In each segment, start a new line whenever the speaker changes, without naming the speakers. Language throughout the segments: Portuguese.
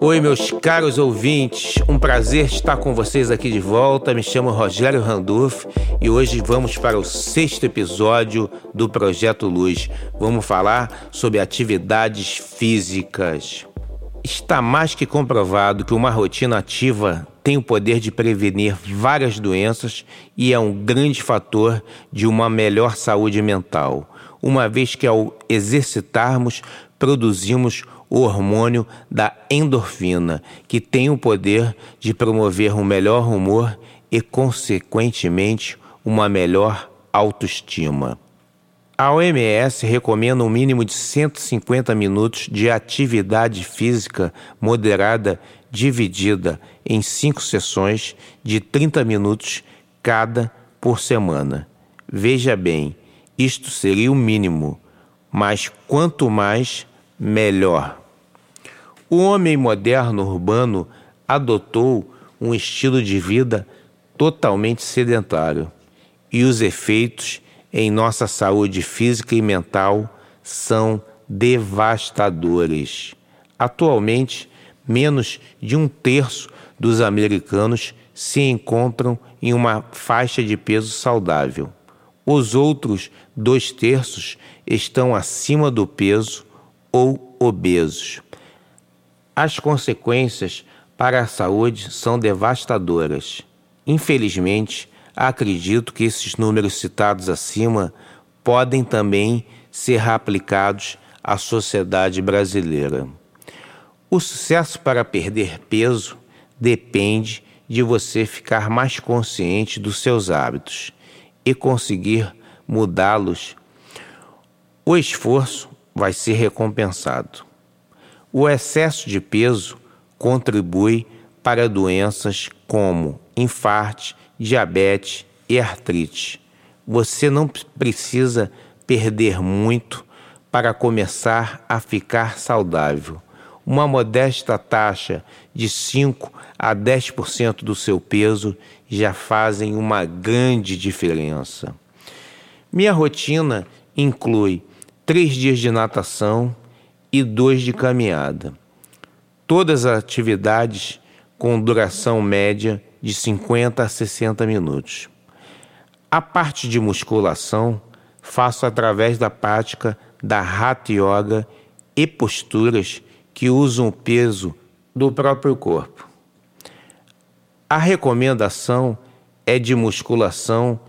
Oi, meus caros ouvintes, um prazer estar com vocês aqui de volta. Me chamo Rogério Randolph e hoje vamos para o sexto episódio do Projeto Luz. Vamos falar sobre atividades físicas. Está mais que comprovado que uma rotina ativa tem o poder de prevenir várias doenças e é um grande fator de uma melhor saúde mental, uma vez que ao exercitarmos produzimos o hormônio da endorfina, que tem o poder de promover um melhor humor e, consequentemente, uma melhor autoestima. A OMS recomenda um mínimo de 150 minutos de atividade física moderada dividida em cinco sessões de 30 minutos cada por semana. Veja bem, isto seria o mínimo, mas quanto mais, melhor. O homem moderno urbano adotou um estilo de vida totalmente sedentário e os efeitos em nossa saúde física e mental são devastadores. Atualmente, menos de um terço dos americanos se encontram em uma faixa de peso saudável. Os outros dois terços estão acima do peso ou obesos. As consequências para a saúde são devastadoras. Infelizmente, acredito que esses números citados acima podem também ser aplicados à sociedade brasileira. O sucesso para perder peso depende de você ficar mais consciente dos seus hábitos e conseguir mudá-los. O esforço vai ser recompensado. O excesso de peso contribui para doenças como infarte, diabetes e artrite. Você não precisa perder muito para começar a ficar saudável. Uma modesta taxa de 5 a 10% do seu peso já fazem uma grande diferença. Minha rotina inclui três dias de natação e dois de caminhada. Todas as atividades com duração média de 50 a 60 minutos. A parte de musculação faço através da prática da Hatha Yoga e posturas que usam o peso do próprio corpo. A recomendação é de musculação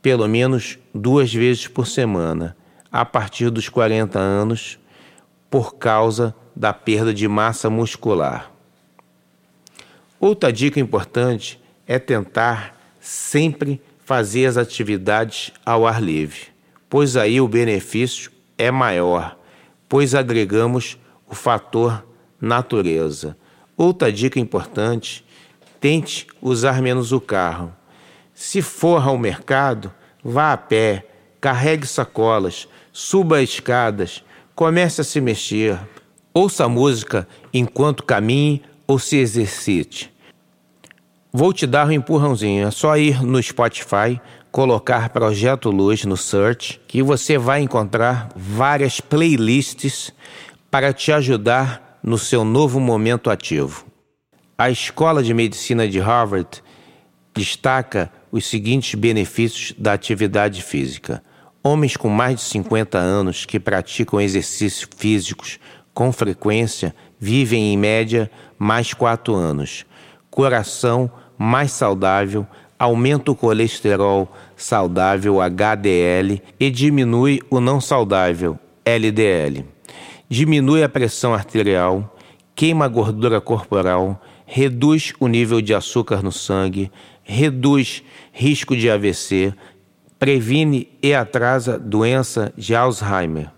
pelo menos duas vezes por semana a partir dos 40 anos por causa da perda de massa muscular. Outra dica importante é tentar sempre fazer as atividades ao ar livre, pois aí o benefício é maior, pois agregamos o fator natureza. Outra dica importante: tente usar menos o carro. Se for ao mercado, vá a pé, carregue sacolas, suba escadas, comece a se mexer, ouça música enquanto caminhe ou se exercite. Vou te dar um empurrãozinho, é só ir no Spotify, colocar Projeto Luz no search, que você vai encontrar várias playlists para te ajudar no seu novo momento ativo. A Escola de Medicina de Harvard destaca os seguintes benefícios da atividade física Homens com mais de 50 anos que praticam exercícios físicos com frequência vivem em média mais 4 anos. Coração mais saudável, aumenta o colesterol saudável HDL e diminui o não saudável LDL. Diminui a pressão arterial, queima a gordura corporal, reduz o nível de açúcar no sangue, reduz risco de AVC, previne e atrasa doença de Alzheimer.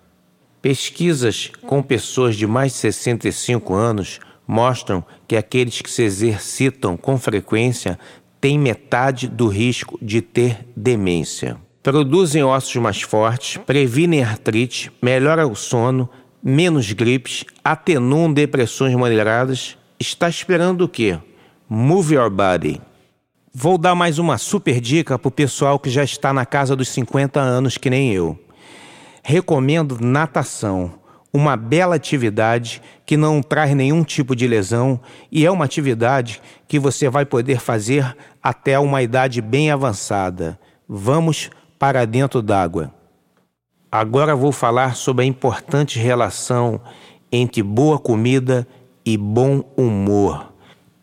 Pesquisas com pessoas de mais de 65 anos mostram que aqueles que se exercitam com frequência têm metade do risco de ter demência. Produzem ossos mais fortes, previnem artrite, melhoram o sono, menos gripes, atenuam depressões moderadas. Está esperando o quê? Move your body. Vou dar mais uma super dica para o pessoal que já está na casa dos 50 anos, que nem eu. Recomendo natação. uma bela atividade que não traz nenhum tipo de lesão e é uma atividade que você vai poder fazer até uma idade bem avançada. Vamos para dentro d'água. Agora vou falar sobre a importante relação entre boa comida e bom humor.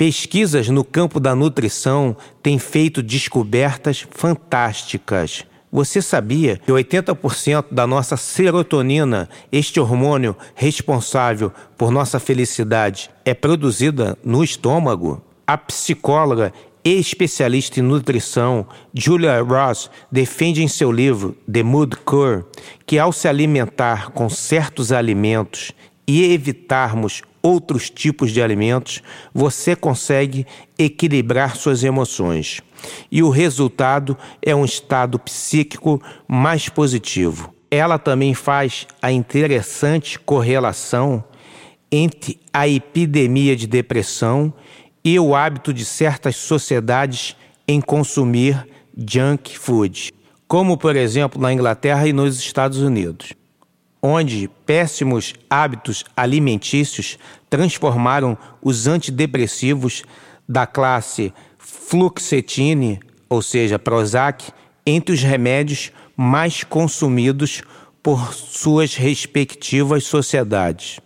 Pesquisas no campo da nutrição têm feito descobertas fantásticas. Você sabia que 80% da nossa serotonina, este hormônio responsável por nossa felicidade, é produzida no estômago? A psicóloga e especialista em nutrição Julia Ross defende em seu livro The Mood Cure que ao se alimentar com certos alimentos e evitarmos outros tipos de alimentos, você consegue equilibrar suas emoções. E o resultado é um estado psíquico mais positivo. Ela também faz a interessante correlação entre a epidemia de depressão e o hábito de certas sociedades em consumir junk food, como por exemplo na Inglaterra e nos Estados Unidos onde péssimos hábitos alimentícios transformaram os antidepressivos da classe fluoxetine, ou seja, Prozac, entre os remédios mais consumidos por suas respectivas sociedades.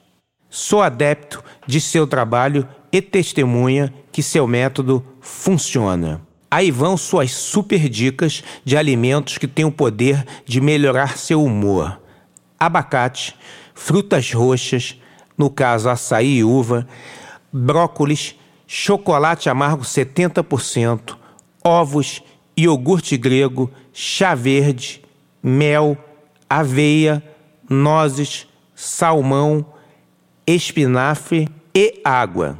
Sou adepto de seu trabalho e testemunha que seu método funciona. Aí vão suas super dicas de alimentos que têm o poder de melhorar seu humor abacate, frutas roxas, no caso açaí e uva, brócolis, chocolate amargo 70%, ovos, iogurte grego, chá verde, mel, aveia, nozes, salmão, espinafre e água.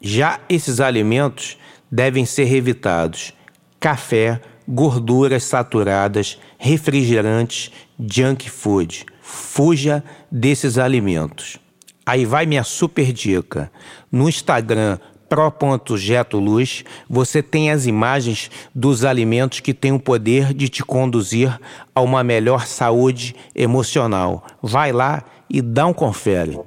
Já esses alimentos devem ser evitados: café, gorduras saturadas, refrigerantes, junk food. Fuja desses alimentos. Aí vai minha super dica. No Instagram pro.getoluz, você tem as imagens dos alimentos que têm o poder de te conduzir a uma melhor saúde emocional. Vai lá e dá um confere.